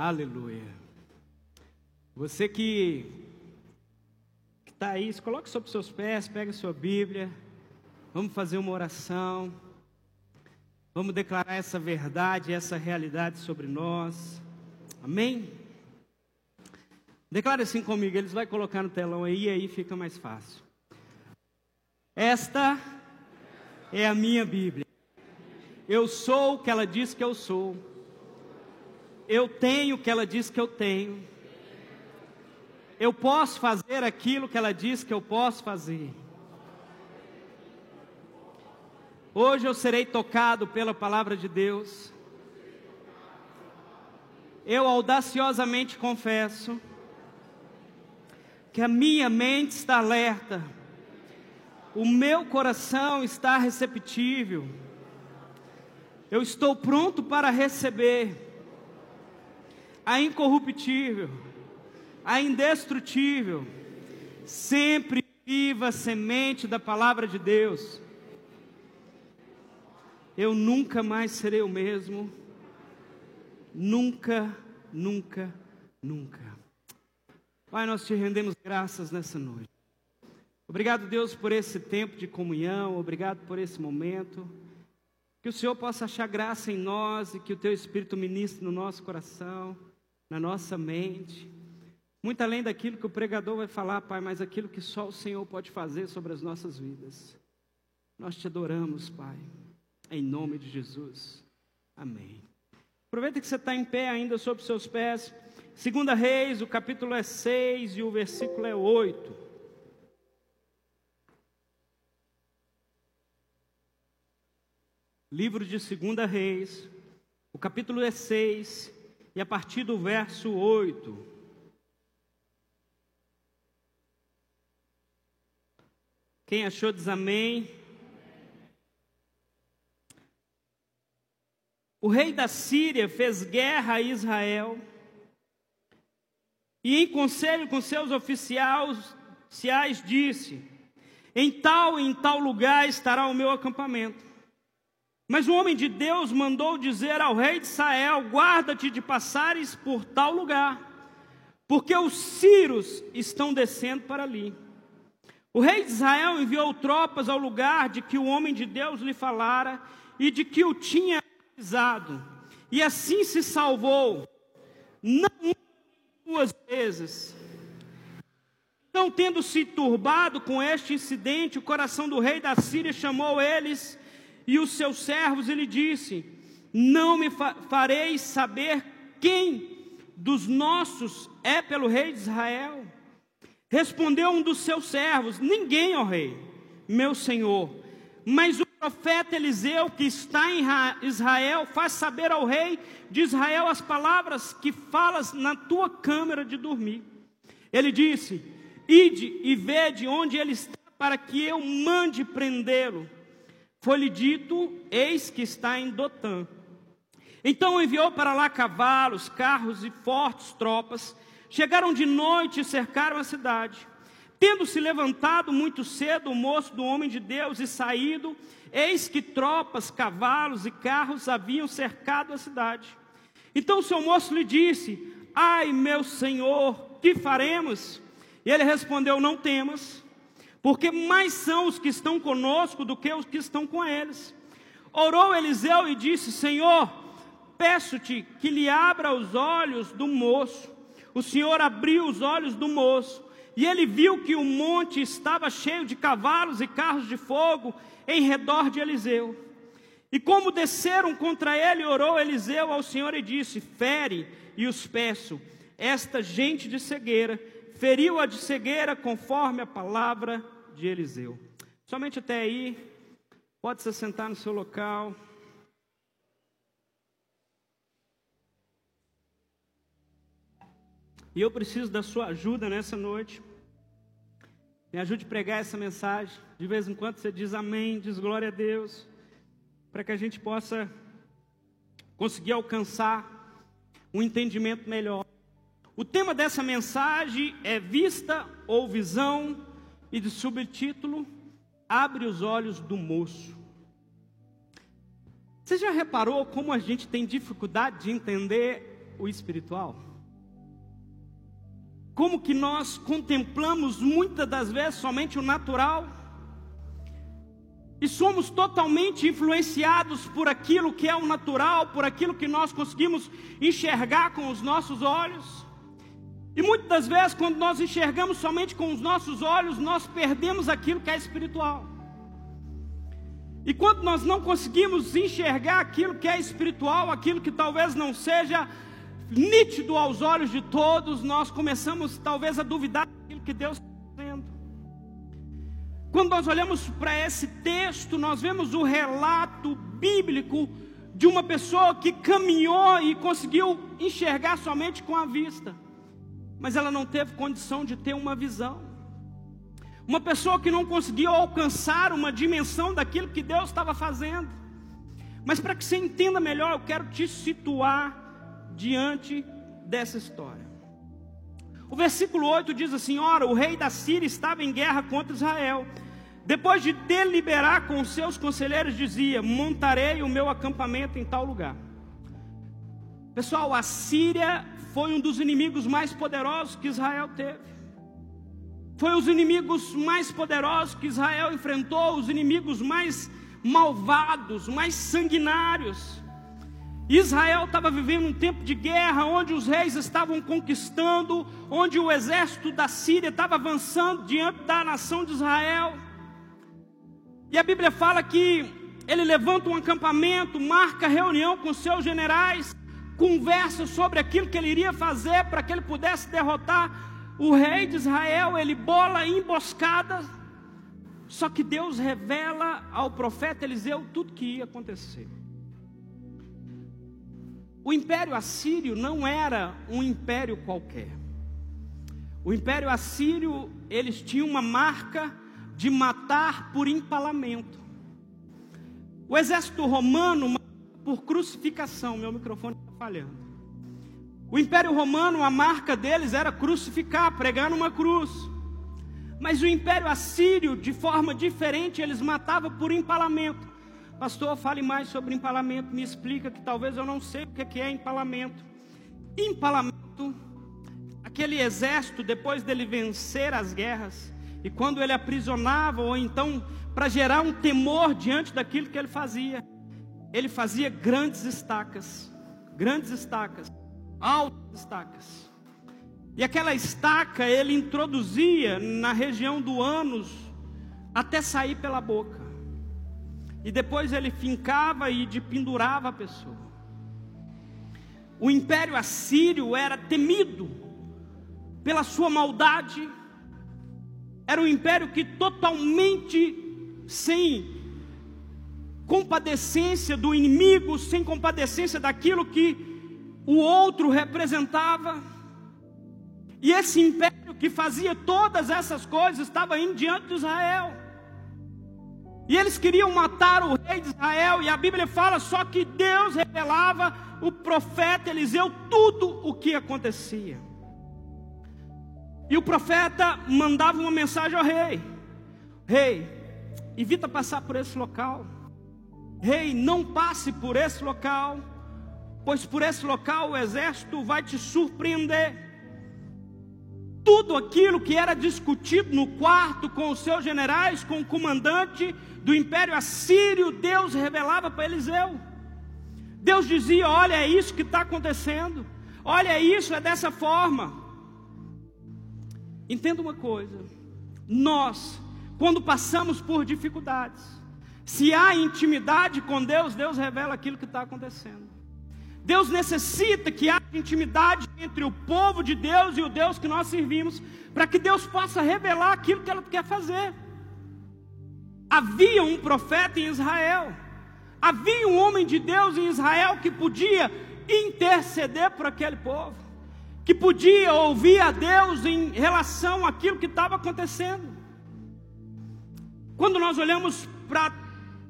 Aleluia. Você que está aí, se coloque sobre seus pés, pega sua Bíblia. Vamos fazer uma oração. Vamos declarar essa verdade, essa realidade sobre nós. Amém? Declare assim comigo, eles vai colocar no telão aí e aí fica mais fácil. Esta é a minha Bíblia. Eu sou o que ela diz que eu sou. Eu tenho o que ela diz que eu tenho. Eu posso fazer aquilo que ela diz que eu posso fazer. Hoje eu serei tocado pela palavra de Deus. Eu audaciosamente confesso que a minha mente está alerta, o meu coração está receptível eu estou pronto para receber a incorruptível, a indestrutível, sempre viva semente da palavra de Deus. Eu nunca mais serei o mesmo. Nunca, nunca, nunca. Pai, nós te rendemos graças nessa noite. Obrigado, Deus, por esse tempo de comunhão, obrigado por esse momento. Que o Senhor possa achar graça em nós e que o Teu Espírito ministre no nosso coração, na nossa mente. Muito além daquilo que o pregador vai falar, Pai, mas aquilo que só o Senhor pode fazer sobre as nossas vidas. Nós te adoramos, Pai, em nome de Jesus. Amém. Aproveita que você está em pé ainda sobre seus pés. Segunda Reis, o capítulo é 6 e o versículo é 8. livro de 2 Reis, o capítulo é 6, e a partir do verso 8. Quem achou diz amém. O rei da Síria fez guerra a Israel e, em conselho com seus oficiais, disse: Em tal e em tal lugar estará o meu acampamento. Mas o homem de Deus mandou dizer ao rei de Israel: Guarda-te de passares por tal lugar, porque os sírios estão descendo para ali. O rei de Israel enviou tropas ao lugar de que o homem de Deus lhe falara e de que o tinha avisado, e assim se salvou, não duas vezes. Então, tendo se turbado com este incidente, o coração do rei da Síria chamou eles e os seus servos, ele disse: Não me fareis saber quem dos nossos é pelo rei de Israel? Respondeu um dos seus servos: Ninguém, ó rei, meu senhor. Mas o profeta Eliseu, que está em Israel, faz saber ao rei de Israel as palavras que falas na tua câmara de dormir. Ele disse: Ide e vede onde ele está, para que eu mande prendê-lo. Foi-lhe dito: Eis que está em Dotã. Então enviou para lá cavalos, carros e fortes tropas. Chegaram de noite e cercaram a cidade. Tendo se levantado muito cedo o moço do homem de Deus e saído, eis que tropas, cavalos e carros haviam cercado a cidade. Então o seu moço lhe disse: Ai, meu senhor, que faremos? E ele respondeu: Não temas porque mais são os que estão conosco do que os que estão com eles. Orou Eliseu e disse: Senhor, peço-te que lhe abra os olhos do moço. O Senhor abriu os olhos do moço, e ele viu que o monte estava cheio de cavalos e carros de fogo em redor de Eliseu. E como desceram contra ele, orou Eliseu ao Senhor e disse: Fere, e os peço, esta gente de cegueira, feriu-a de cegueira conforme a palavra de Eliseu. Somente até aí, pode se sentar no seu local. E eu preciso da sua ajuda nessa noite. Me ajude a pregar essa mensagem. De vez em quando você diz amém, diz glória a Deus, para que a gente possa conseguir alcançar um entendimento melhor o tema dessa mensagem é vista ou visão, e de subtítulo, Abre os olhos do moço. Você já reparou como a gente tem dificuldade de entender o espiritual? Como que nós contemplamos muitas das vezes somente o natural? E somos totalmente influenciados por aquilo que é o natural, por aquilo que nós conseguimos enxergar com os nossos olhos. E muitas das vezes, quando nós enxergamos somente com os nossos olhos, nós perdemos aquilo que é espiritual. E quando nós não conseguimos enxergar aquilo que é espiritual, aquilo que talvez não seja nítido aos olhos de todos, nós começamos talvez a duvidar daquilo que Deus está fazendo. Quando nós olhamos para esse texto, nós vemos o relato bíblico de uma pessoa que caminhou e conseguiu enxergar somente com a vista, mas ela não teve condição de ter uma visão. Uma pessoa que não conseguiu alcançar uma dimensão daquilo que Deus estava fazendo. Mas para que você entenda melhor, eu quero te situar diante dessa história. O versículo 8 diz assim: Ora, o rei da Síria estava em guerra contra Israel. Depois de deliberar com seus conselheiros, dizia: Montarei o meu acampamento em tal lugar. Pessoal, a Síria foi um dos inimigos mais poderosos que Israel teve. Foi os inimigos mais poderosos que Israel enfrentou, os inimigos mais malvados, mais sanguinários. Israel estava vivendo um tempo de guerra, onde os reis estavam conquistando, onde o exército da Síria estava avançando diante da nação de Israel. E a Bíblia fala que ele levanta um acampamento, marca reunião com seus generais, conversa sobre aquilo que ele iria fazer para que ele pudesse derrotar o rei de Israel, ele bola emboscada, só que Deus revela ao profeta Eliseu tudo que ia acontecer. O império assírio não era um império qualquer. O império assírio, eles tinham uma marca de matar por empalamento. O exército romano por crucificação. Meu microfone falhando. O Império Romano, a marca deles era crucificar, pregar numa cruz. Mas o Império Assírio, de forma diferente, eles matavam por empalamento. Pastor, fale mais sobre empalamento, me explica que talvez eu não sei o que é empalamento. Empalamento, aquele exército, depois dele vencer as guerras, e quando ele aprisionava, ou então para gerar um temor diante daquilo que ele fazia, ele fazia grandes estacas, grandes estacas altas estacas. E aquela estaca ele introduzia na região do ânus até sair pela boca. E depois ele fincava e pendurava a pessoa. O império assírio era temido pela sua maldade. Era um império que totalmente sem compadecência do inimigo, sem compadecência daquilo que o outro representava. E esse império que fazia todas essas coisas estava indo diante de Israel. E eles queriam matar o rei de Israel, e a Bíblia fala só que Deus revelava o profeta Eliseu tudo o que acontecia. E o profeta mandava uma mensagem ao rei: Rei, evita passar por esse local. Rei, não passe por esse local pois por esse local o exército vai te surpreender. Tudo aquilo que era discutido no quarto com os seus generais, com o comandante do império assírio, Deus revelava para Eliseu. Deus dizia: Olha, é isso que está acontecendo, olha, é isso, é dessa forma. Entenda uma coisa: nós, quando passamos por dificuldades, se há intimidade com Deus, Deus revela aquilo que está acontecendo. Deus necessita que haja intimidade entre o povo de Deus e o Deus que nós servimos, para que Deus possa revelar aquilo que ela quer fazer. Havia um profeta em Israel, havia um homem de Deus em Israel que podia interceder por aquele povo, que podia ouvir a Deus em relação àquilo que estava acontecendo. Quando nós olhamos para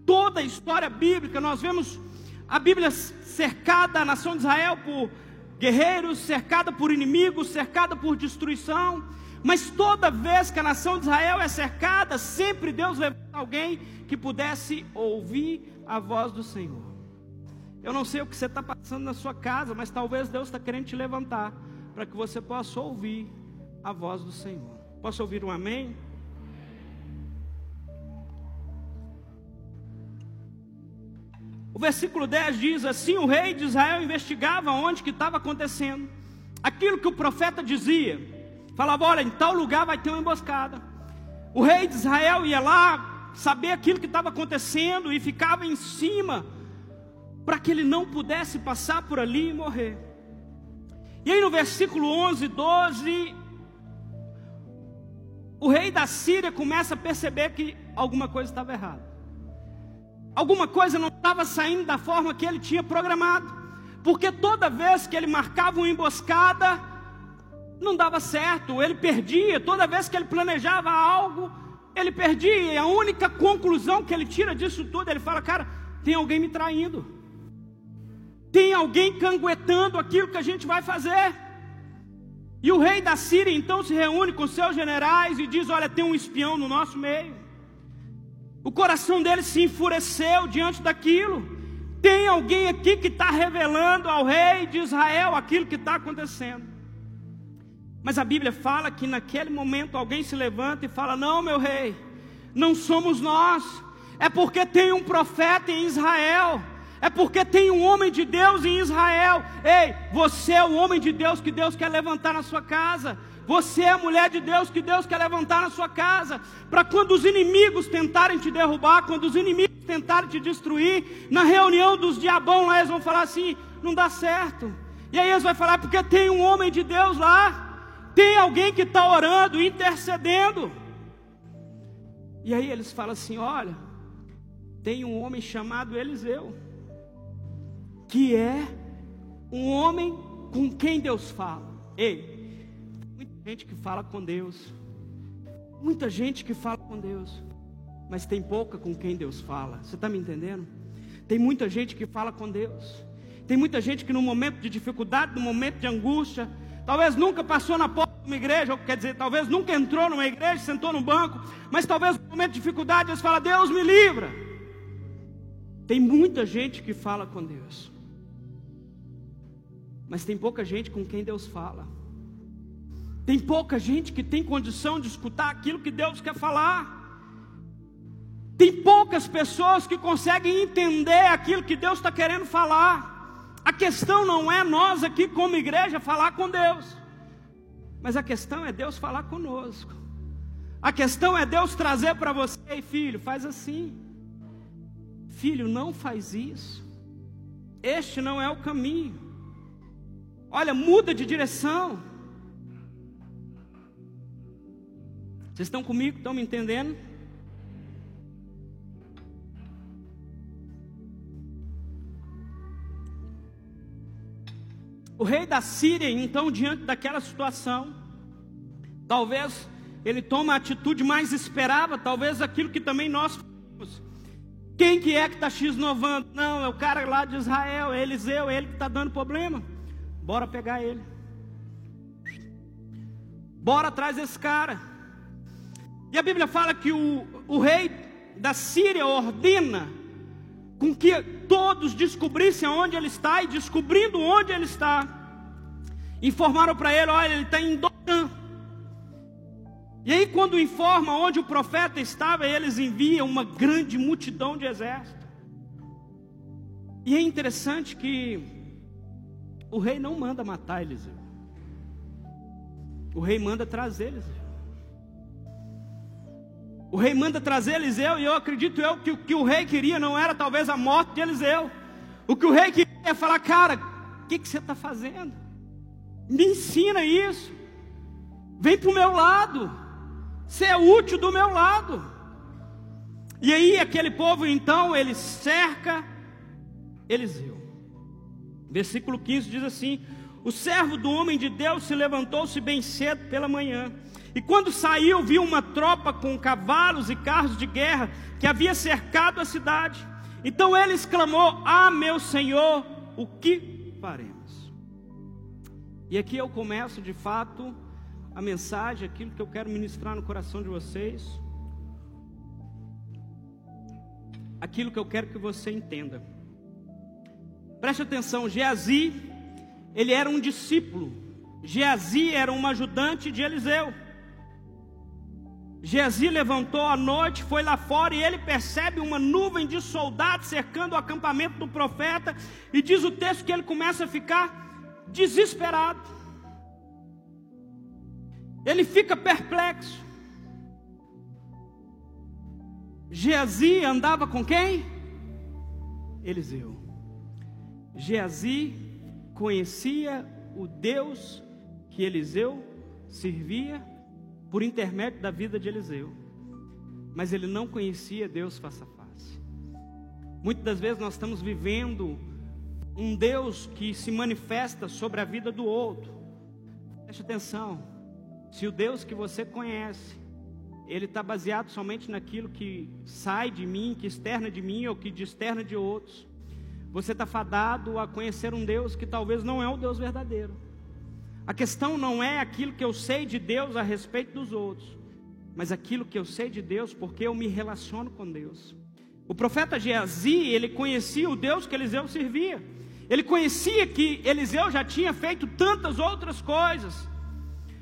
toda a história bíblica, nós vemos a Bíblia cercada, a nação de Israel, por guerreiros, cercada por inimigos, cercada por destruição. Mas toda vez que a nação de Israel é cercada, sempre Deus levanta alguém que pudesse ouvir a voz do Senhor. Eu não sei o que você está passando na sua casa, mas talvez Deus está querendo te levantar para que você possa ouvir a voz do Senhor. Posso ouvir um amém? O versículo 10 diz assim: O rei de Israel investigava onde que estava acontecendo. Aquilo que o profeta dizia. Falava: olha, em tal lugar vai ter uma emboscada. O rei de Israel ia lá saber aquilo que estava acontecendo e ficava em cima para que ele não pudesse passar por ali e morrer. E aí no versículo 11, 12, o rei da Síria começa a perceber que alguma coisa estava errada alguma coisa não estava saindo da forma que ele tinha programado, porque toda vez que ele marcava uma emboscada, não dava certo, ele perdia, toda vez que ele planejava algo, ele perdia, e a única conclusão que ele tira disso tudo, ele fala: Cara, tem alguém me traindo, tem alguém canguetando aquilo que a gente vai fazer. E o rei da Síria então se reúne com seus generais e diz: Olha, tem um espião no nosso meio. O coração dele se enfureceu diante daquilo. Tem alguém aqui que está revelando ao rei de Israel aquilo que está acontecendo. Mas a Bíblia fala que naquele momento alguém se levanta e fala: Não, meu rei, não somos nós, é porque tem um profeta em Israel, é porque tem um homem de Deus em Israel. Ei, você é o homem de Deus que Deus quer levantar na sua casa. Você é a mulher de Deus que Deus quer levantar na sua casa, para quando os inimigos tentarem te derrubar, quando os inimigos tentarem te destruir, na reunião dos diabão lá eles vão falar assim: não dá certo. E aí eles vão falar, porque tem um homem de Deus lá, tem alguém que está orando, intercedendo. E aí eles falam assim: olha, tem um homem chamado Eliseu, que é um homem com quem Deus fala. Ei, gente que fala com Deus. Muita gente que fala com Deus. Mas tem pouca com quem Deus fala. Você está me entendendo? Tem muita gente que fala com Deus. Tem muita gente que no momento de dificuldade, no momento de angústia, talvez nunca passou na porta de uma igreja, ou quer dizer, talvez nunca entrou numa igreja, sentou no banco, mas talvez no momento de dificuldade eles falam: Deus me livra. Tem muita gente que fala com Deus, mas tem pouca gente com quem Deus fala. Tem pouca gente que tem condição de escutar aquilo que Deus quer falar. Tem poucas pessoas que conseguem entender aquilo que Deus está querendo falar. A questão não é nós aqui, como igreja, falar com Deus, mas a questão é Deus falar conosco. A questão é Deus trazer para você, filho, faz assim. Filho, não faz isso. Este não é o caminho. Olha, muda de direção. Vocês estão comigo? Estão me entendendo? O rei da Síria, então, diante daquela situação, talvez ele toma a atitude mais esperada, talvez aquilo que também nós fazemos. Quem que é que está x-novando? Não, é o cara lá de Israel, é Eliseu, é ele que está dando problema. Bora pegar ele. Bora atrás desse cara. E a Bíblia fala que o, o rei da Síria ordena com que todos descobrissem onde ele está, e descobrindo onde ele está, informaram para ele: olha, ele está em Dotã. E aí, quando informa onde o profeta estava, eles enviam uma grande multidão de exército. E é interessante que o rei não manda matar Eliseu, o rei manda trazer Eliseu. O rei manda trazer Eliseu, e eu acredito eu que o que o rei queria não era talvez a morte de Eliseu. O que o rei queria é falar, cara, o que, que você está fazendo? Me ensina isso. Vem para o meu lado. Você é útil do meu lado. E aí aquele povo então, ele cerca Eliseu. Versículo 15 diz assim: O servo do homem de Deus se levantou-se bem cedo pela manhã e quando saiu, viu uma tropa com cavalos e carros de guerra que havia cercado a cidade. Então ele exclamou: Ah, meu senhor, o que faremos? E aqui eu começo de fato a mensagem, aquilo que eu quero ministrar no coração de vocês. Aquilo que eu quero que você entenda. Preste atenção, Geazi, ele era um discípulo. Geazi era um ajudante de Eliseu. Geazi levantou à noite, foi lá fora e ele percebe uma nuvem de soldados cercando o acampamento do profeta. E diz o texto que ele começa a ficar desesperado. Ele fica perplexo. Geazi andava com quem? Eliseu. Geazi conhecia o Deus que Eliseu servia por intermédio da vida de Eliseu, mas ele não conhecia Deus face a face. Muitas das vezes nós estamos vivendo um Deus que se manifesta sobre a vida do outro. Preste atenção, se o Deus que você conhece, ele está baseado somente naquilo que sai de mim, que externa de mim ou que externa de outros, você está fadado a conhecer um Deus que talvez não é o Deus verdadeiro. A questão não é aquilo que eu sei de Deus a respeito dos outros, mas aquilo que eu sei de Deus porque eu me relaciono com Deus. O profeta Geazi, ele conhecia o Deus que Eliseu servia. Ele conhecia que Eliseu já tinha feito tantas outras coisas.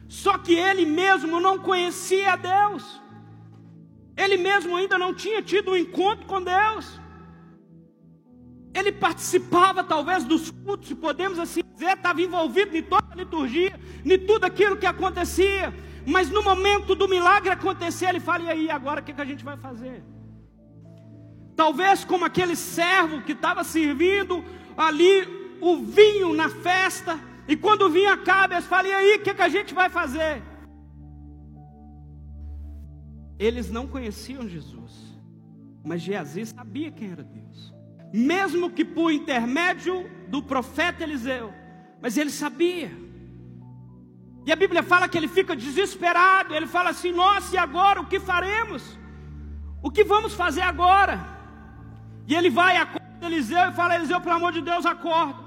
Só que ele mesmo não conhecia Deus. Ele mesmo ainda não tinha tido um encontro com Deus. Ele participava talvez dos cultos, se podemos assim dizer, estava envolvido em toda a liturgia, em tudo aquilo que acontecia. Mas no momento do milagre acontecer, ele fala: e aí, agora o que, que a gente vai fazer? Talvez como aquele servo que estava servindo ali o vinho na festa, e quando o vinho acaba, eles falam: e aí, o que, que a gente vai fazer? Eles não conheciam Jesus, mas Geazi sabia quem era Deus mesmo que por intermédio do profeta Eliseu, mas ele sabia. E a Bíblia fala que ele fica desesperado, ele fala assim: Nossa, e agora o que faremos? O que vamos fazer agora? E ele vai, acorda Eliseu e fala: Eliseu, pelo amor de Deus, acorda.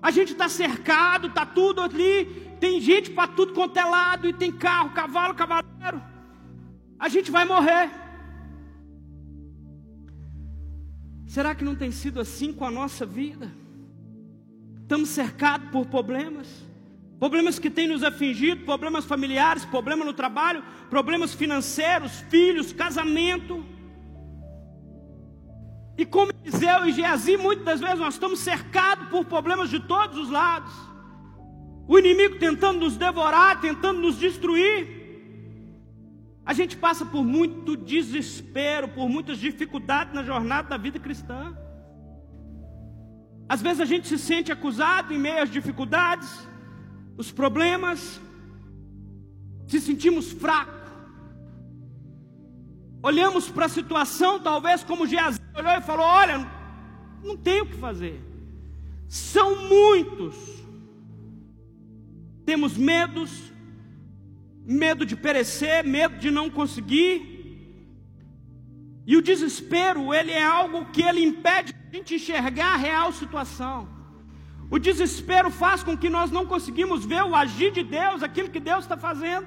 A gente está cercado, está tudo ali, tem gente para tudo quanto é lado, e tem carro, cavalo, cavaleiro. A gente vai morrer. Será que não tem sido assim com a nossa vida? Estamos cercados por problemas, problemas que têm nos afligido, problemas familiares, problema no trabalho, problemas financeiros, filhos, casamento. E como Eliseu e Geazi, muitas das vezes nós estamos cercados por problemas de todos os lados. O inimigo tentando nos devorar, tentando nos destruir. A gente passa por muito desespero, por muitas dificuldades na jornada da vida cristã. Às vezes a gente se sente acusado em meio às dificuldades, os problemas, se sentimos fracos. Olhamos para a situação, talvez como Geazi olhou e falou: Olha, não tenho o que fazer. São muitos. Temos medos, medo de perecer, medo de não conseguir. E o desespero, ele é algo que ele impede a gente enxergar a real situação. O desespero faz com que nós não conseguimos ver o agir de Deus, aquilo que Deus está fazendo.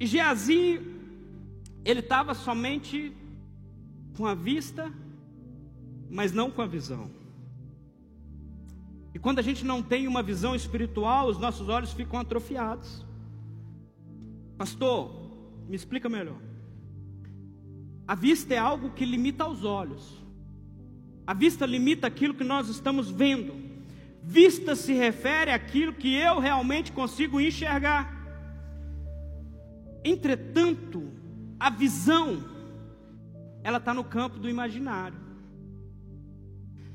E Geazi, ele estava somente com a vista, mas não com a visão. E quando a gente não tem uma visão espiritual, os nossos olhos ficam atrofiados. Pastor, me explica melhor. A vista é algo que limita aos olhos. A vista limita aquilo que nós estamos vendo. Vista se refere àquilo que eu realmente consigo enxergar. Entretanto, a visão, ela está no campo do imaginário.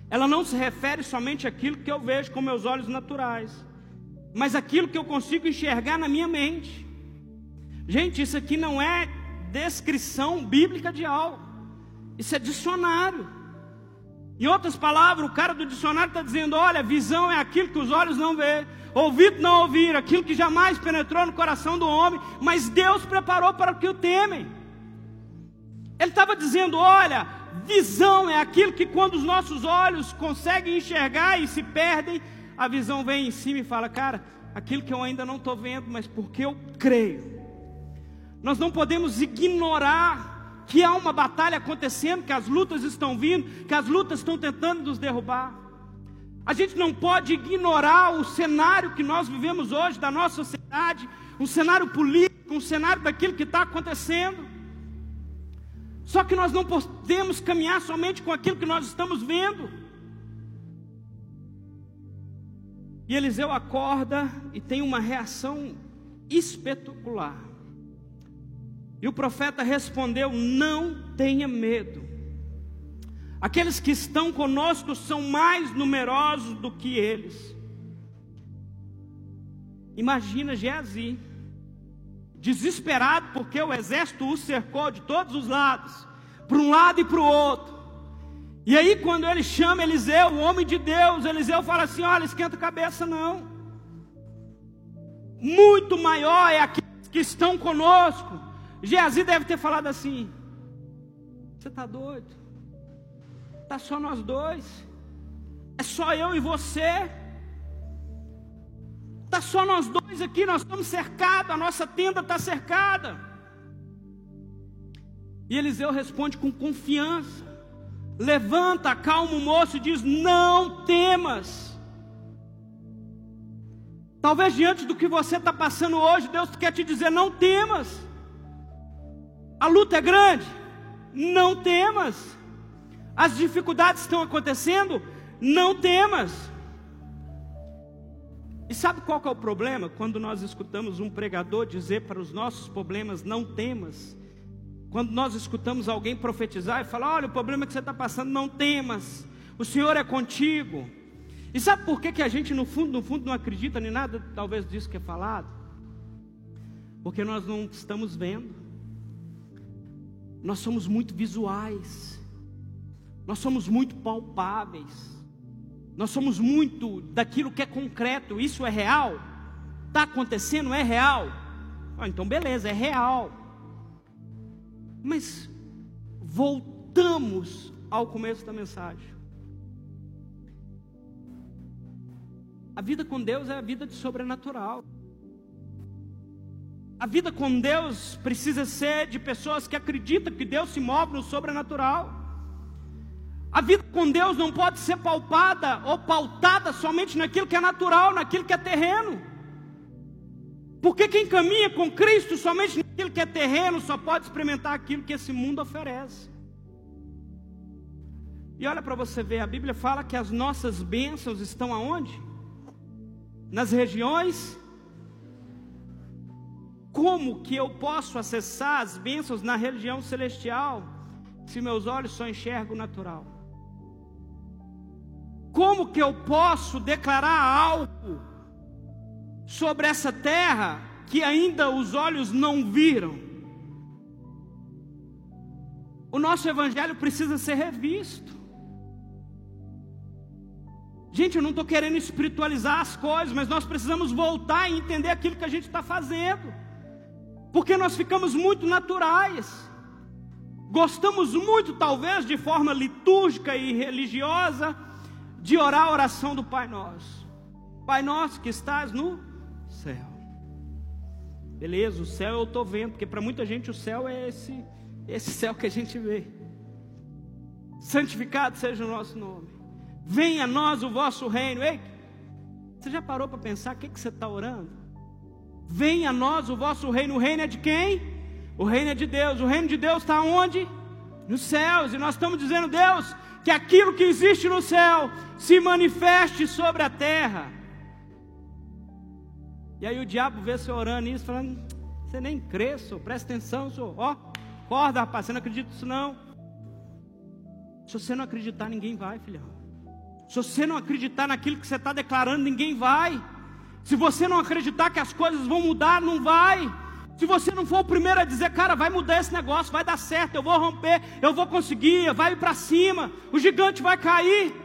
Ela não se refere somente àquilo que eu vejo com meus olhos naturais, mas aquilo que eu consigo enxergar na minha mente. Gente, isso aqui não é descrição bíblica de algo, isso é dicionário. Em outras palavras, o cara do dicionário está dizendo: olha, visão é aquilo que os olhos não vê, ouvido não ouvir, aquilo que jamais penetrou no coração do homem, mas Deus preparou para o que o temem. Ele estava dizendo: olha, visão é aquilo que quando os nossos olhos conseguem enxergar e se perdem, a visão vem em cima e fala: cara, aquilo que eu ainda não estou vendo, mas porque eu creio nós não podemos ignorar que há uma batalha acontecendo, que as lutas estão vindo, que as lutas estão tentando nos derrubar. A gente não pode ignorar o cenário que nós vivemos hoje da nossa sociedade, um cenário político, um cenário daquilo que está acontecendo. Só que nós não podemos caminhar somente com aquilo que nós estamos vendo. E Eliseu acorda e tem uma reação espetacular. E o profeta respondeu: Não tenha medo. Aqueles que estão conosco são mais numerosos do que eles. Imagina Geazi, desesperado porque o exército o cercou de todos os lados, para um lado e para o outro. E aí, quando ele chama Eliseu, o homem de Deus, Eliseu fala assim: Olha, esquenta a cabeça, não. Muito maior é aqueles que estão conosco. Geazi deve ter falado assim: Você está doido? Está só nós dois. É só eu e você. Está só nós dois aqui, nós estamos cercados, a nossa tenda está cercada. E Eliseu responde com confiança. Levanta, calma o moço e diz: Não temas. Talvez diante do que você está passando hoje, Deus quer te dizer: Não temas. A luta é grande, não temas. As dificuldades estão acontecendo, não temas. E sabe qual é o problema? Quando nós escutamos um pregador dizer para os nossos problemas, não temas. Quando nós escutamos alguém profetizar e falar: olha, o problema que você está passando, não temas, o Senhor é contigo. E sabe por que, que a gente, no fundo, no fundo, não acredita em nada, talvez, disso que é falado? Porque nós não estamos vendo, nós somos muito visuais, nós somos muito palpáveis, nós somos muito daquilo que é concreto, isso é real? Está acontecendo, é real? Ah, então beleza, é real. Mas voltamos ao começo da mensagem. A vida com Deus é a vida de sobrenatural. A vida com Deus precisa ser de pessoas que acreditam que Deus se move no sobrenatural. A vida com Deus não pode ser palpada ou pautada somente naquilo que é natural, naquilo que é terreno. Porque quem caminha com Cristo somente naquilo que é terreno só pode experimentar aquilo que esse mundo oferece. E olha para você ver, a Bíblia fala que as nossas bênçãos estão aonde? Nas regiões. Como que eu posso acessar as bênçãos na região celestial se meus olhos só enxergam o natural? Como que eu posso declarar algo sobre essa terra que ainda os olhos não viram. O nosso evangelho precisa ser revisto. Gente, eu não estou querendo espiritualizar as coisas, mas nós precisamos voltar e entender aquilo que a gente está fazendo, porque nós ficamos muito naturais, gostamos muito, talvez, de forma litúrgica e religiosa, de orar a oração do Pai Nosso. Pai Nosso que estás no céu. Beleza, o céu eu estou vendo, porque para muita gente o céu é esse, esse céu que a gente vê. Santificado seja o nosso nome. Venha a nós o vosso reino. Ei, você já parou para pensar o que, que você está orando? Venha a nós o vosso reino. O reino é de quem? O reino é de Deus. O reino de Deus está onde? Nos céus. E nós estamos dizendo, Deus, que aquilo que existe no céu se manifeste sobre a terra. E aí o diabo vê você orando isso, falando: Você nem crê, senhor, presta atenção, senhor. Ó, acorda, rapaz, você não acredita nisso não. Se você não acreditar, ninguém vai, filhão. Se você não acreditar naquilo que você está declarando, ninguém vai. Se você não acreditar que as coisas vão mudar, não vai. Se você não for o primeiro a dizer, cara, vai mudar esse negócio, vai dar certo, eu vou romper, eu vou conseguir, vai para cima, o gigante vai cair.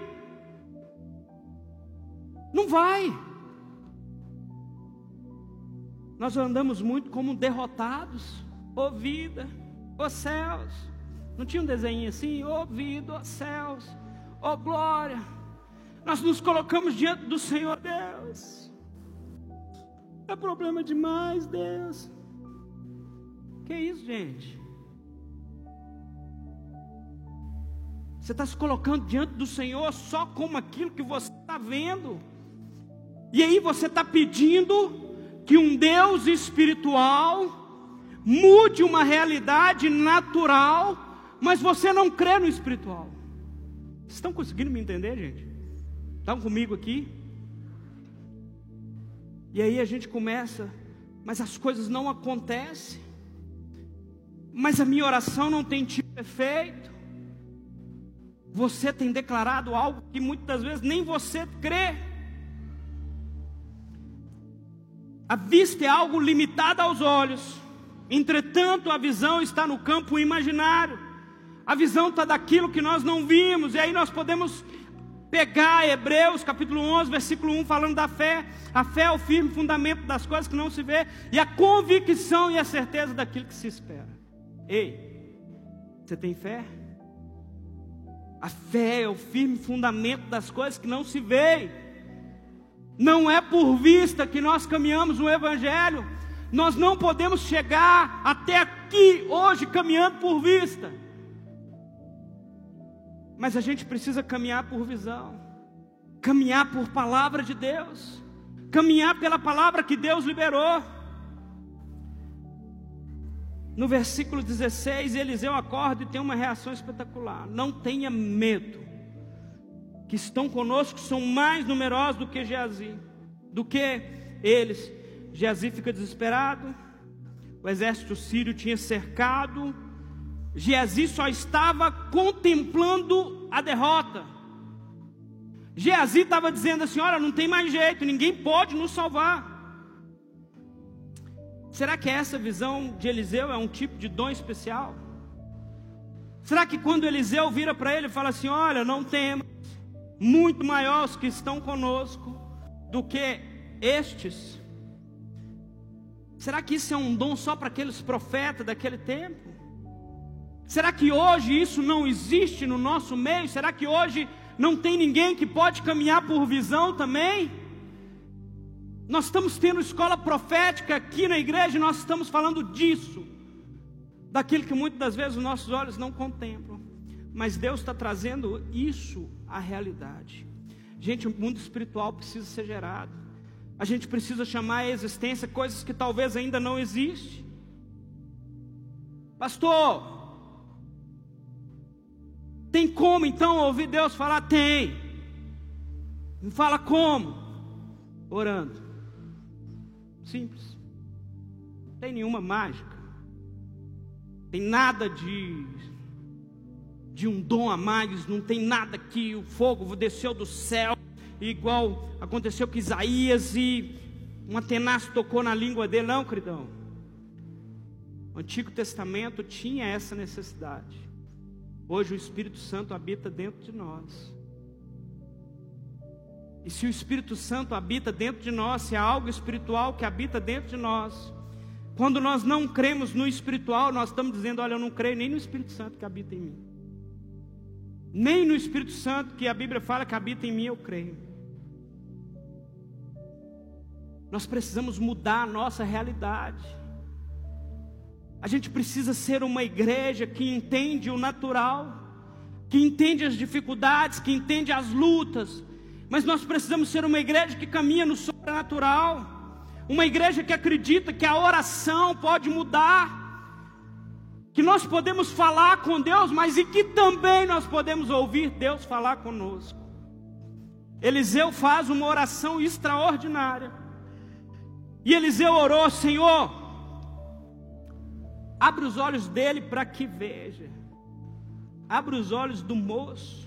Não vai. Nós andamos muito como derrotados. Ô oh, vida, ô oh, céus. Não tinha um desenho assim? Ô oh, vida, ô céus, ô glória. Nós nos colocamos diante do Senhor Deus. É problema demais, Deus. Que isso, gente? Você está se colocando diante do Senhor só como aquilo que você está vendo. E aí você está pedindo que um Deus espiritual mude uma realidade natural, mas você não crê no espiritual. Estão conseguindo me entender, gente? Estão comigo aqui? E aí a gente começa, mas as coisas não acontecem, mas a minha oração não tem tido efeito. Você tem declarado algo que muitas vezes nem você crê. A vista é algo limitado aos olhos, entretanto, a visão está no campo imaginário. A visão está daquilo que nós não vimos, e aí nós podemos pegar Hebreus capítulo 11, versículo 1, falando da fé. A fé é o firme fundamento das coisas que não se vê, e a convicção e a certeza daquilo que se espera. Ei, você tem fé? A fé é o firme fundamento das coisas que não se vê. Não é por vista que nós caminhamos no Evangelho. Nós não podemos chegar até aqui hoje caminhando por vista. Mas a gente precisa caminhar por visão, caminhar por palavra de Deus, caminhar pela palavra que Deus liberou. No versículo 16, Eliseu acorda e tem uma reação espetacular. Não tenha medo, que estão conosco são mais numerosos do que Geazi, do que eles. Geazi fica desesperado, o exército sírio tinha cercado, Geazi só estava contemplando a derrota. Geazi estava dizendo assim: Olha, não tem mais jeito, ninguém pode nos salvar. Será que essa visão de Eliseu é um tipo de dom especial? Será que quando Eliseu vira para ele e fala assim: Olha, não temas, muito maiores que estão conosco do que estes? Será que isso é um dom só para aqueles profetas daquele tempo? Será que hoje isso não existe no nosso meio? Será que hoje não tem ninguém que pode caminhar por visão também? Nós estamos tendo escola profética aqui na igreja, e nós estamos falando disso, daquilo que muitas das vezes os nossos olhos não contemplam, mas Deus está trazendo isso à realidade. Gente, o mundo espiritual precisa ser gerado, a gente precisa chamar à existência coisas que talvez ainda não existem. Pastor, tem como então ouvir Deus falar? Tem. Me fala como? Orando. Simples. Não tem nenhuma mágica. Tem nada de de um dom a mais, não tem nada que o fogo desceu do céu, igual aconteceu com Isaías e uma tenaz tocou na língua dele, não, queridão. O Antigo Testamento tinha essa necessidade. Hoje o Espírito Santo habita dentro de nós. E se o Espírito Santo habita dentro de nós, se há algo espiritual que habita dentro de nós, quando nós não cremos no espiritual, nós estamos dizendo: olha, eu não creio nem no Espírito Santo que habita em mim, nem no Espírito Santo que a Bíblia fala que habita em mim, eu creio. Nós precisamos mudar a nossa realidade. A gente precisa ser uma igreja que entende o natural, que entende as dificuldades, que entende as lutas, mas nós precisamos ser uma igreja que caminha no sobrenatural, uma igreja que acredita que a oração pode mudar, que nós podemos falar com Deus, mas e que também nós podemos ouvir Deus falar conosco. Eliseu faz uma oração extraordinária. E Eliseu orou, Senhor, abre os olhos dele para que veja. Abre os olhos do moço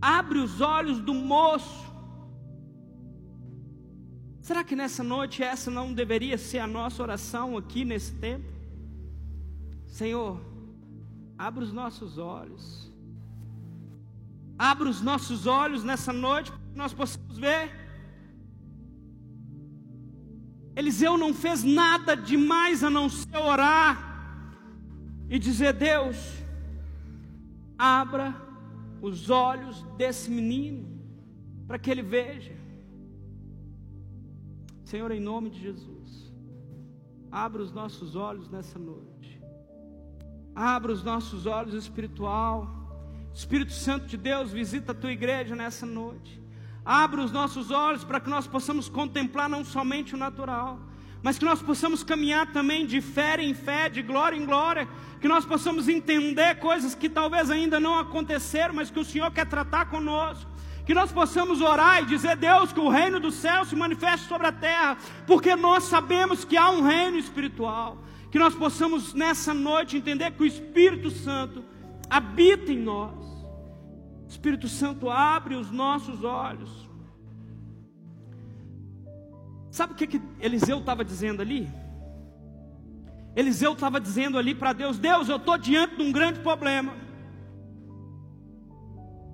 abre os olhos do moço. Será que nessa noite essa não deveria ser a nossa oração aqui nesse tempo? Senhor, abre os nossos olhos. Abre os nossos olhos nessa noite para que nós possamos ver. Eliseu não fez nada demais a não ser orar e dizer: Deus, abra os olhos desse menino, para que ele veja. Senhor, em nome de Jesus, abra os nossos olhos nessa noite, abra os nossos olhos espiritual, Espírito Santo de Deus, visita a tua igreja nessa noite. Abra os nossos olhos para que nós possamos contemplar não somente o natural, mas que nós possamos caminhar também de fé em fé, de glória em glória, que nós possamos entender coisas que talvez ainda não aconteceram, mas que o Senhor quer tratar conosco. Que nós possamos orar e dizer, Deus, que o reino do céu se manifeste sobre a terra, porque nós sabemos que há um reino espiritual. Que nós possamos nessa noite entender que o Espírito Santo habita em nós. Espírito Santo abre os nossos olhos. Sabe o que, que Eliseu estava dizendo ali? Eliseu estava dizendo ali para Deus: Deus, eu estou diante de um grande problema.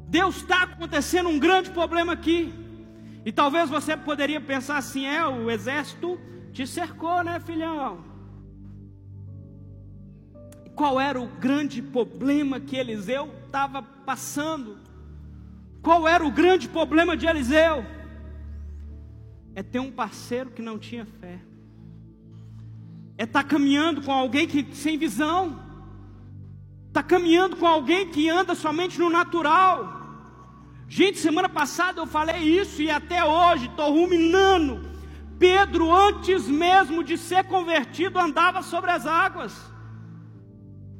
Deus está acontecendo um grande problema aqui. E talvez você poderia pensar assim: é, o exército te cercou, né, filhão? Qual era o grande problema que Eliseu estava passando? Qual era o grande problema de Eliseu? É ter um parceiro que não tinha fé. É estar tá caminhando com alguém que sem visão. Está caminhando com alguém que anda somente no natural. Gente, semana passada eu falei isso e até hoje estou ruminando. Pedro, antes mesmo de ser convertido, andava sobre as águas.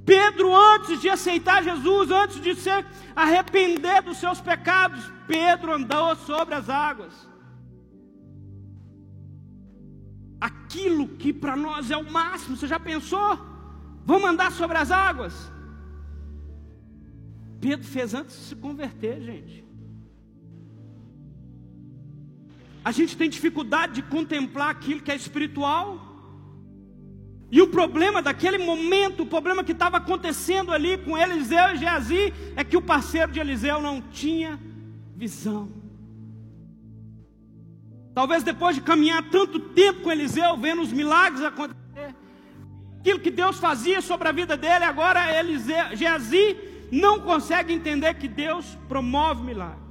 Pedro, antes de aceitar Jesus, antes de se arrepender dos seus pecados, Pedro andou sobre as águas. Aquilo que para nós é o máximo, você já pensou? Vamos andar sobre as águas? Pedro fez antes de se converter, gente. A gente tem dificuldade de contemplar aquilo que é espiritual. E o problema daquele momento, o problema que estava acontecendo ali com Eliseu e Geazi, é que o parceiro de Eliseu não tinha visão. Talvez depois de caminhar tanto tempo com Eliseu, vendo os milagres acontecer, aquilo que Deus fazia sobre a vida dele, agora Eliseu, Geazi não consegue entender que Deus promove milagres.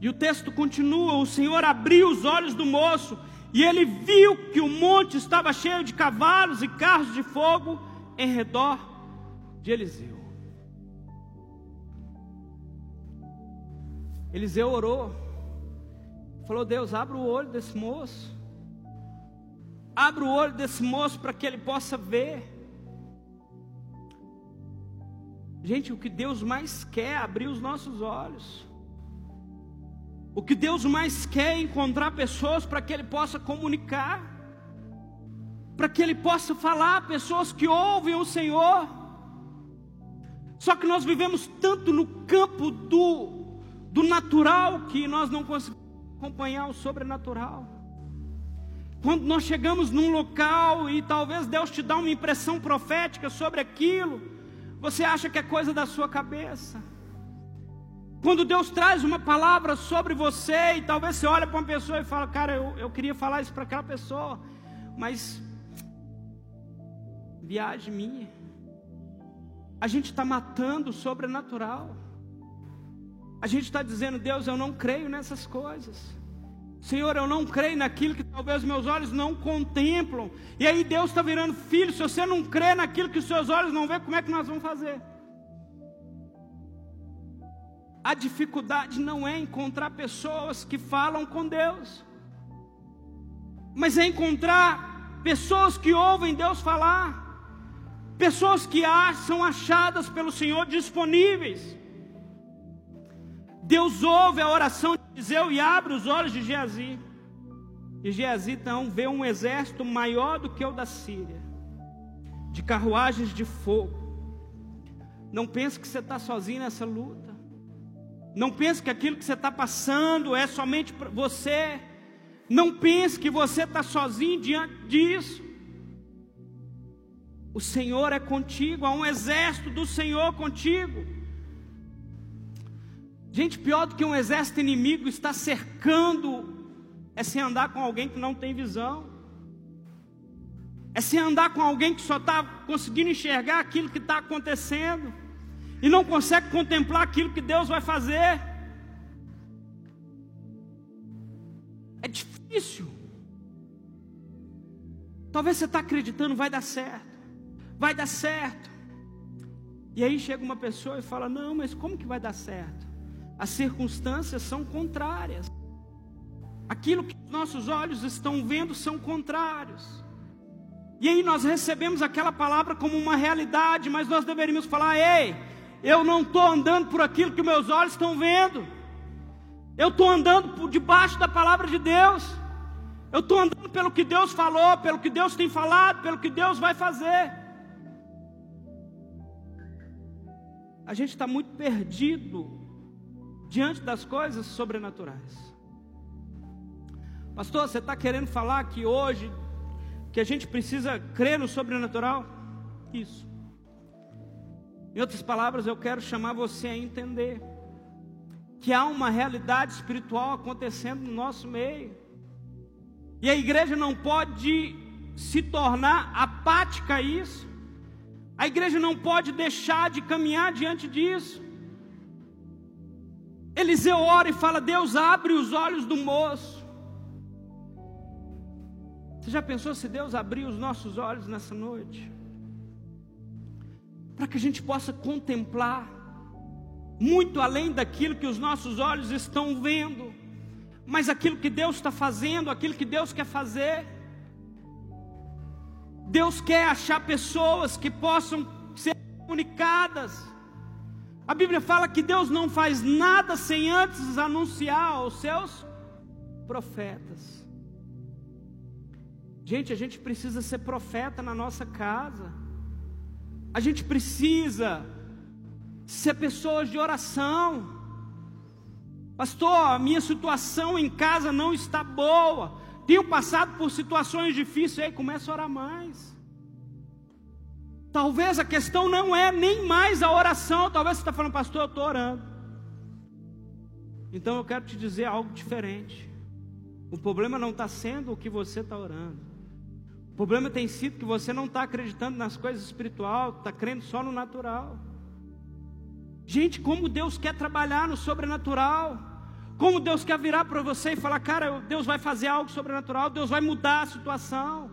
E o texto continua: o Senhor abriu os olhos do moço, e ele viu que o monte estava cheio de cavalos e carros de fogo em redor de Eliseu. Eliseu orou, falou: Deus, abre o olho desse moço, abre o olho desse moço para que ele possa ver. Gente, o que Deus mais quer é abrir os nossos olhos. O que Deus mais quer é encontrar pessoas para que Ele possa comunicar, para que Ele possa falar, pessoas que ouvem o Senhor. Só que nós vivemos tanto no campo do, do natural que nós não conseguimos acompanhar o sobrenatural. Quando nós chegamos num local e talvez Deus te dá uma impressão profética sobre aquilo, você acha que é coisa da sua cabeça. Quando Deus traz uma palavra sobre você, e talvez você olha para uma pessoa e fala, cara, eu, eu queria falar isso para aquela pessoa, mas viagem minha. A gente está matando o sobrenatural. A gente está dizendo, Deus, eu não creio nessas coisas. Senhor, eu não creio naquilo que talvez meus olhos não contemplam. E aí Deus está virando filho. Se você não crê naquilo que os seus olhos não vê, como é que nós vamos fazer? A dificuldade não é encontrar pessoas que falam com Deus, mas é encontrar pessoas que ouvem Deus falar, pessoas que são achadas pelo Senhor disponíveis. Deus ouve a oração de Eliseu e abre os olhos de Geazi. E Geazi então vê um exército maior do que o da Síria, de carruagens de fogo. Não pense que você está sozinho nessa luta. Não pense que aquilo que você está passando é somente para você. Não pense que você está sozinho diante disso. O Senhor é contigo, há um exército do Senhor contigo. Gente, pior do que um exército inimigo está cercando, é se andar com alguém que não tem visão, é se andar com alguém que só está conseguindo enxergar aquilo que está acontecendo e não consegue contemplar aquilo que Deus vai fazer. É difícil. Talvez você está acreditando, vai dar certo, vai dar certo. E aí chega uma pessoa e fala: Não, mas como que vai dar certo? As circunstâncias são contrárias. Aquilo que nossos olhos estão vendo são contrários. E aí nós recebemos aquela palavra como uma realidade, mas nós deveríamos falar: Ei, eu não estou andando por aquilo que meus olhos estão vendo. Eu estou andando por debaixo da palavra de Deus. Eu estou andando pelo que Deus falou, pelo que Deus tem falado, pelo que Deus vai fazer. A gente está muito perdido diante das coisas sobrenaturais. Pastor, você está querendo falar que hoje que a gente precisa crer no sobrenatural? Isso. Em outras palavras, eu quero chamar você a entender que há uma realidade espiritual acontecendo no nosso meio. E a igreja não pode se tornar apática a isso. A igreja não pode deixar de caminhar diante disso. Eliseu ora e fala: Deus abre os olhos do moço. Você já pensou se Deus abrir os nossos olhos nessa noite? Para que a gente possa contemplar muito além daquilo que os nossos olhos estão vendo, mas aquilo que Deus está fazendo, aquilo que Deus quer fazer. Deus quer achar pessoas que possam ser comunicadas. A Bíblia fala que Deus não faz nada sem antes anunciar aos seus profetas. Gente, a gente precisa ser profeta na nossa casa. A gente precisa ser pessoas de oração. Pastor, a minha situação em casa não está boa. Tenho passado por situações difíceis. Aí começa a orar mais. Talvez a questão não é nem mais a oração. Talvez você está falando, pastor, eu estou orando. Então eu quero te dizer algo diferente. O problema não está sendo o que você está orando. O problema tem sido que você não está acreditando nas coisas espirituais, está crendo só no natural. Gente, como Deus quer trabalhar no sobrenatural. Como Deus quer virar para você e falar, cara, Deus vai fazer algo sobrenatural, Deus vai mudar a situação.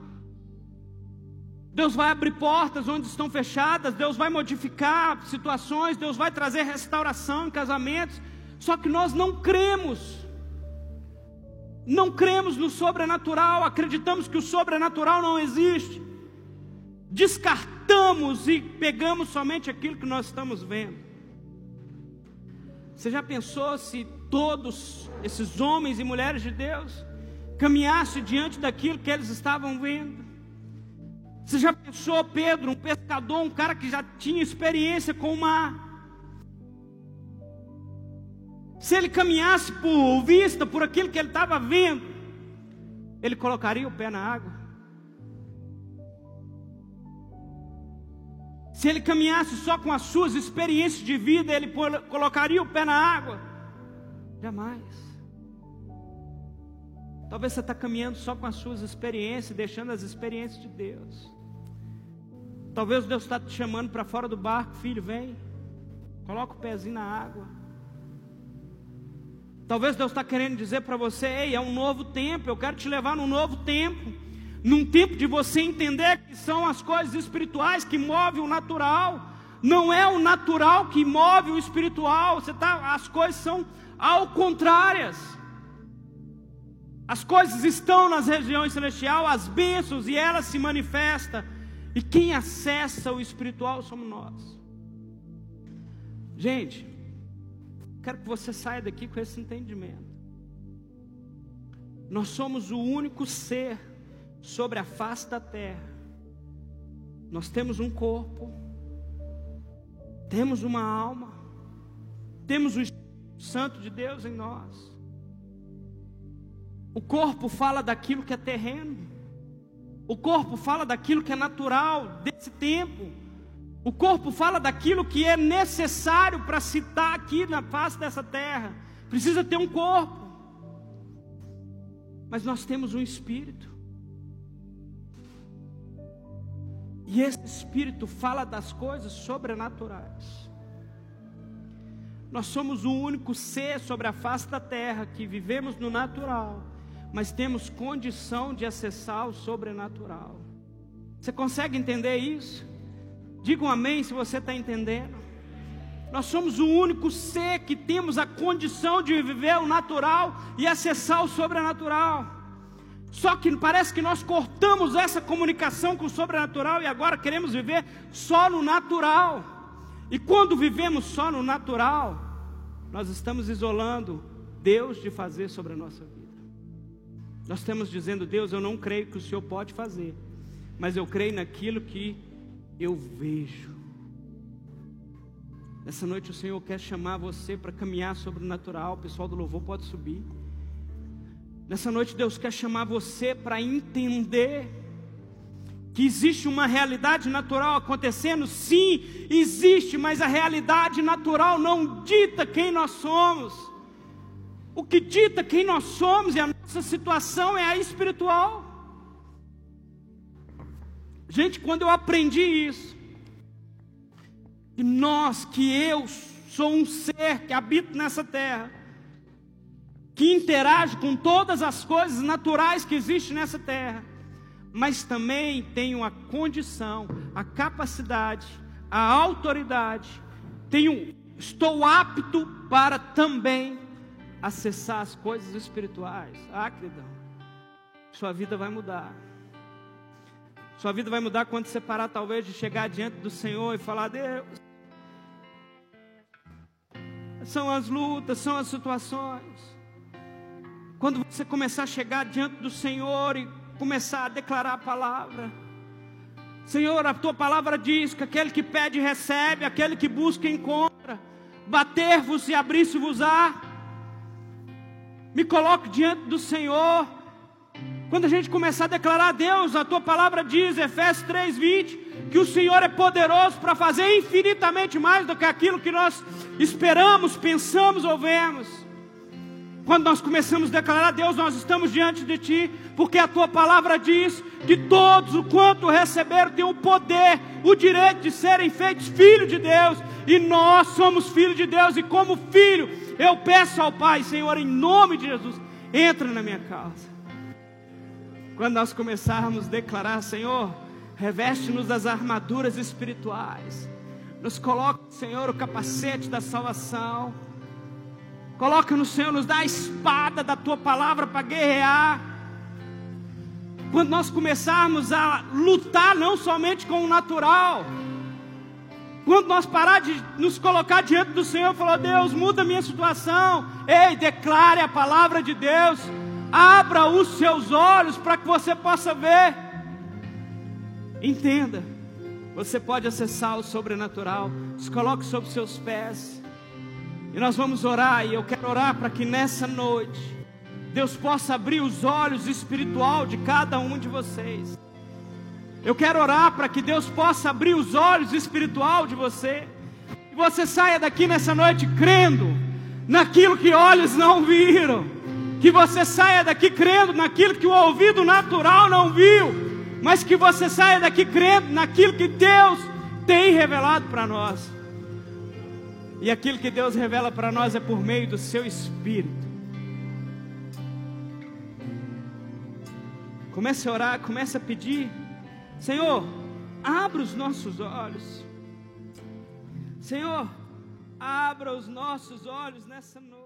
Deus vai abrir portas onde estão fechadas, Deus vai modificar situações, Deus vai trazer restauração em casamentos. Só que nós não cremos. Não cremos no sobrenatural, acreditamos que o sobrenatural não existe. Descartamos e pegamos somente aquilo que nós estamos vendo. Você já pensou se todos esses homens e mulheres de Deus caminhassem diante daquilo que eles estavam vendo? Você já pensou, Pedro, um pescador, um cara que já tinha experiência com o mar? Se ele caminhasse por vista, por aquilo que ele estava vendo, ele colocaria o pé na água? Se ele caminhasse só com as suas experiências de vida, ele colocaria o pé na água? Jamais. Talvez você está caminhando só com as suas experiências, deixando as experiências de Deus. Talvez Deus está te chamando para fora do barco, filho, vem, coloca o pezinho na água. Talvez Deus está querendo dizer para você, ei, é um novo tempo, eu quero te levar num novo tempo num tempo de você entender que são as coisas espirituais que movem o natural, não é o natural que move o espiritual, você tá, as coisas são ao contrárias. As coisas estão nas regiões celestiais, as bênçãos e elas se manifestam. E quem acessa o espiritual somos nós. Gente, quero que você saia daqui com esse entendimento. Nós somos o único ser sobre a face da terra. Nós temos um corpo, temos uma alma, temos o Espírito Santo de Deus em nós. O corpo fala daquilo que é terreno, o corpo fala daquilo que é natural desse tempo, o corpo fala daquilo que é necessário para se estar aqui na face dessa terra. Precisa ter um corpo, mas nós temos um espírito. E esse Espírito fala das coisas sobrenaturais. Nós somos o único ser sobre a face da terra que vivemos no natural, mas temos condição de acessar o sobrenatural. Você consegue entender isso? Diga um amém se você está entendendo. Nós somos o único ser que temos a condição de viver o natural e acessar o sobrenatural. Só que parece que nós cortamos essa comunicação com o sobrenatural e agora queremos viver só no natural. E quando vivemos só no natural, nós estamos isolando Deus de fazer sobre a nossa vida. Nós estamos dizendo, Deus, eu não creio que o Senhor pode fazer, mas eu creio naquilo que eu vejo. Nessa noite o Senhor quer chamar você para caminhar sobre o natural. O pessoal do louvor pode subir. Nessa noite Deus quer chamar você para entender que existe uma realidade natural acontecendo. Sim, existe, mas a realidade natural não dita quem nós somos. O que dita quem nós somos e a nossa situação é a espiritual. Gente, quando eu aprendi isso, que nós, que eu sou um ser que habito nessa terra, que interage com todas as coisas naturais que existem nessa terra, mas também tenho a condição, a capacidade, a autoridade, tenho, estou apto para também acessar as coisas espirituais. Ah, sua vida vai mudar. Sua vida vai mudar quando você parar, talvez, de chegar diante do Senhor e falar: Deus, são as lutas, são as situações. Quando você começar a chegar diante do Senhor e começar a declarar a palavra, Senhor, a tua palavra diz que aquele que pede recebe, aquele que busca encontra, bater-vos e abrir-se-vos-á. Me coloque diante do Senhor quando a gente começar a declarar a Deus, a tua palavra diz, Efésios 3:20, que o Senhor é poderoso para fazer infinitamente mais do que aquilo que nós esperamos, pensamos ou vemos. Quando nós começamos a declarar a Deus, nós estamos diante de Ti, porque a Tua palavra diz que todos, o quanto receberam, têm o poder, o direito de serem feitos filhos de Deus, e nós somos filhos de Deus, e como filho, eu peço ao Pai, Senhor, em nome de Jesus, entra na minha casa. Quando nós começarmos a declarar, Senhor, reveste-nos das armaduras espirituais. Nos coloca, Senhor, o capacete da salvação. Coloca no Senhor, nos dá a espada da tua palavra para guerrear. Quando nós começarmos a lutar não somente com o natural, quando nós parar de nos colocar diante do Senhor falar, Deus, muda a minha situação. Ei, declare a palavra de Deus. Abra os seus olhos para que você possa ver. Entenda, você pode acessar o sobrenatural. Se coloque sobre seus pés. E nós vamos orar, e eu quero orar para que nessa noite Deus possa abrir os olhos espiritual de cada um de vocês. Eu quero orar para que Deus possa abrir os olhos espiritual de você. E você saia daqui nessa noite crendo naquilo que olhos não viram que você saia daqui crendo naquilo que o ouvido natural não viu, mas que você saia daqui crendo naquilo que Deus tem revelado para nós. E aquilo que Deus revela para nós é por meio do seu Espírito. Comece a orar, comece a pedir, Senhor, abra os nossos olhos. Senhor, abra os nossos olhos nessa noite.